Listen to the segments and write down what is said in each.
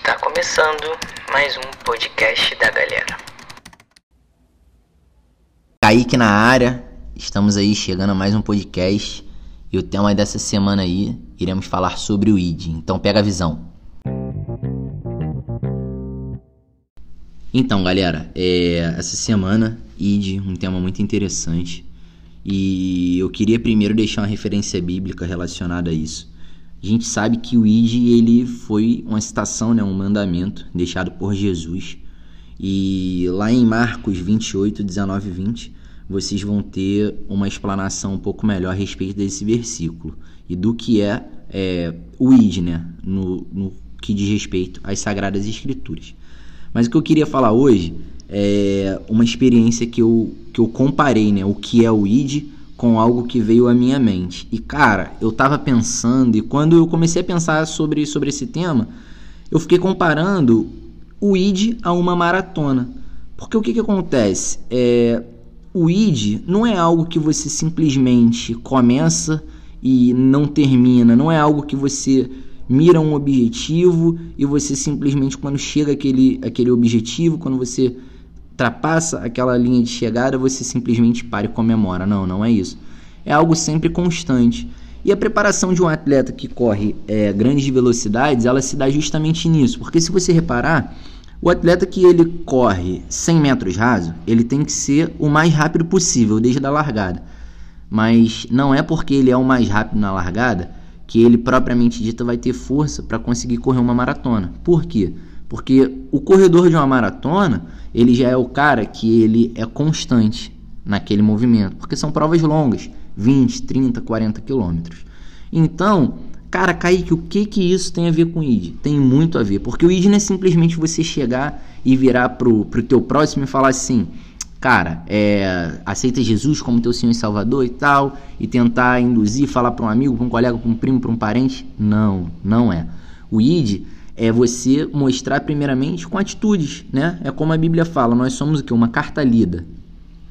Está começando mais um podcast da galera. Kaique na área, estamos aí chegando a mais um podcast e o tema dessa semana aí iremos falar sobre o ID. Então pega a visão. Então, galera, é, essa semana ID, um tema muito interessante e eu queria primeiro deixar uma referência bíblica relacionada a isso. A gente sabe que o ID ele foi uma citação, né, um mandamento deixado por Jesus. E lá em Marcos 28, 19 e 20, vocês vão ter uma explanação um pouco melhor a respeito desse versículo e do que é, é o ID, né, no, no que diz respeito às Sagradas Escrituras. Mas o que eu queria falar hoje é uma experiência que eu, que eu comparei, né, o que é o ID com algo que veio à minha mente. E cara, eu tava pensando e quando eu comecei a pensar sobre, sobre esse tema, eu fiquei comparando o ID a uma maratona. Porque o que, que acontece? É, o ID não é algo que você simplesmente começa e não termina, não é algo que você mira um objetivo e você simplesmente quando chega aquele, aquele objetivo, quando você ultrapassa aquela linha de chegada, você simplesmente para e comemora. Não, não é isso. É algo sempre constante. E a preparação de um atleta que corre é, grandes velocidades, ela se dá justamente nisso. Porque se você reparar, o atleta que ele corre 100 metros raso, ele tem que ser o mais rápido possível, desde a largada. Mas não é porque ele é o mais rápido na largada que ele propriamente dito vai ter força para conseguir correr uma maratona. Por quê? Porque o corredor de uma maratona, ele já é o cara que ele é constante naquele movimento, porque são provas longas, 20, 30, 40 quilômetros. Então, cara, Kaique, o que que isso tem a ver com ID? Tem muito a ver, porque o ID não é simplesmente você chegar e virar pro, pro teu próximo e falar assim, cara, é, aceita Jesus como teu Senhor e Salvador e tal, e tentar induzir, falar para um amigo, para um colega, para um primo, para um parente. Não, não é. O ID é você mostrar primeiramente com atitudes, né? É como a Bíblia fala, nós somos o que? Uma carta lida.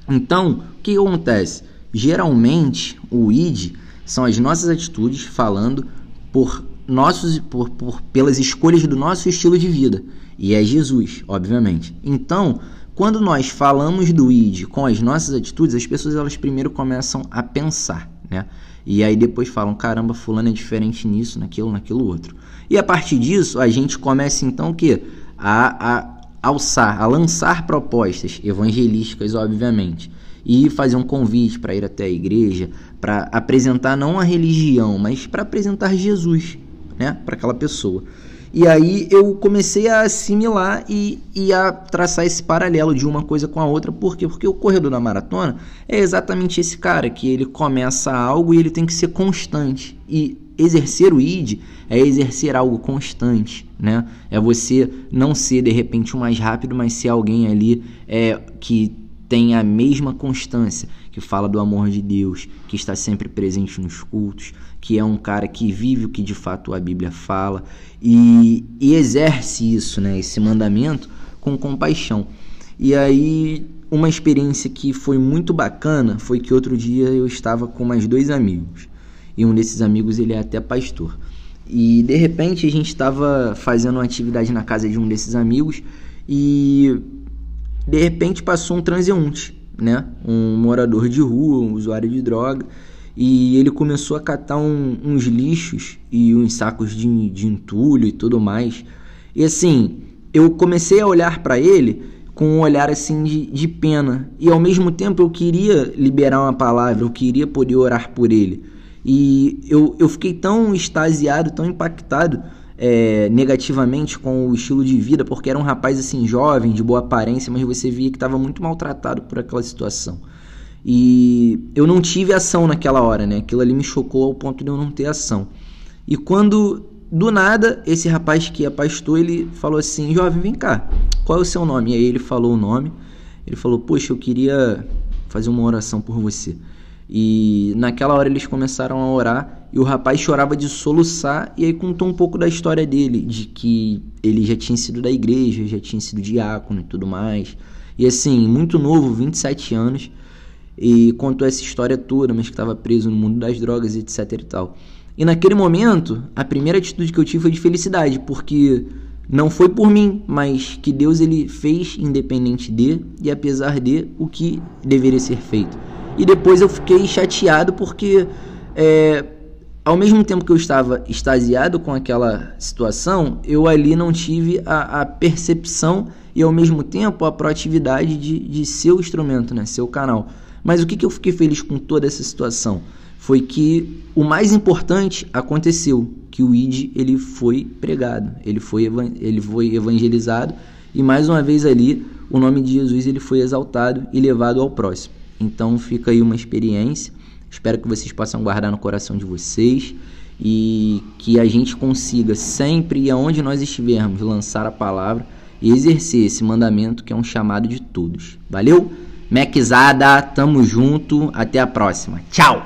Então, o que acontece? Geralmente, o id são as nossas atitudes falando por nossos por, por pelas escolhas do nosso estilo de vida. E é Jesus, obviamente. Então, quando nós falamos do id com as nossas atitudes, as pessoas elas primeiro começam a pensar, né? E aí depois falam, caramba, fulano é diferente nisso, naquilo, naquilo outro. E a partir disso, a gente começa então o quê? A, a alçar, a lançar propostas evangelísticas, obviamente, e fazer um convite para ir até a igreja, para apresentar não a religião, mas para apresentar Jesus, né, para aquela pessoa. E aí eu comecei a assimilar e, e a traçar esse paralelo de uma coisa com a outra. Por quê? Porque o corredor da maratona é exatamente esse cara que ele começa algo e ele tem que ser constante. E exercer o id é exercer algo constante, né? É você não ser de repente o mais rápido, mas ser alguém ali é, que tem a mesma constância, que fala do amor de Deus, que está sempre presente nos cultos, que é um cara que vive o que de fato a Bíblia fala e, e exerce isso, né, esse mandamento com compaixão. E aí uma experiência que foi muito bacana foi que outro dia eu estava com mais dois amigos e um desses amigos ele é até pastor. E de repente a gente estava fazendo uma atividade na casa de um desses amigos e de repente passou um transeunte, né? Um morador de rua, um usuário de droga, e ele começou a catar um, uns lixos e uns sacos de, de entulho e tudo mais. E assim, eu comecei a olhar para ele com um olhar assim de, de pena. E ao mesmo tempo eu queria liberar uma palavra, eu queria poder orar por ele. E eu, eu fiquei tão extasiado, tão impactado é, negativamente com o estilo de vida, porque era um rapaz assim jovem, de boa aparência, mas você via que estava muito maltratado por aquela situação. E eu não tive ação naquela hora, né? Aquilo ali me chocou ao ponto de eu não ter ação. E quando do nada esse rapaz que é pastor, ele falou assim: "Jovem, vem cá. Qual é o seu nome?" E aí ele falou o nome. Ele falou: "Poxa, eu queria fazer uma oração por você." E naquela hora eles começaram a orar e o rapaz chorava de soluçar e aí contou um pouco da história dele, de que ele já tinha sido da igreja, já tinha sido diácono e tudo mais. E assim, muito novo, 27 anos, e contou essa história toda, mas que estava preso no mundo das drogas, etc e tal. E naquele momento, a primeira atitude que eu tive foi de felicidade, porque não foi por mim, mas que Deus ele fez independente de e apesar de o que deveria ser feito. E depois eu fiquei chateado porque é, ao mesmo tempo que eu estava extasiado com aquela situação, eu ali não tive a, a percepção e ao mesmo tempo a proatividade de, de ser o instrumento, né, ser o canal. Mas o que, que eu fiquei feliz com toda essa situação? Foi que o mais importante aconteceu, que o ID ele foi pregado, ele foi, ele foi evangelizado e mais uma vez ali o nome de Jesus ele foi exaltado e levado ao próximo. Então fica aí uma experiência. Espero que vocês possam guardar no coração de vocês e que a gente consiga sempre e aonde nós estivermos lançar a palavra e exercer esse mandamento que é um chamado de todos. Valeu? Mequizada, tamo junto, até a próxima. Tchau!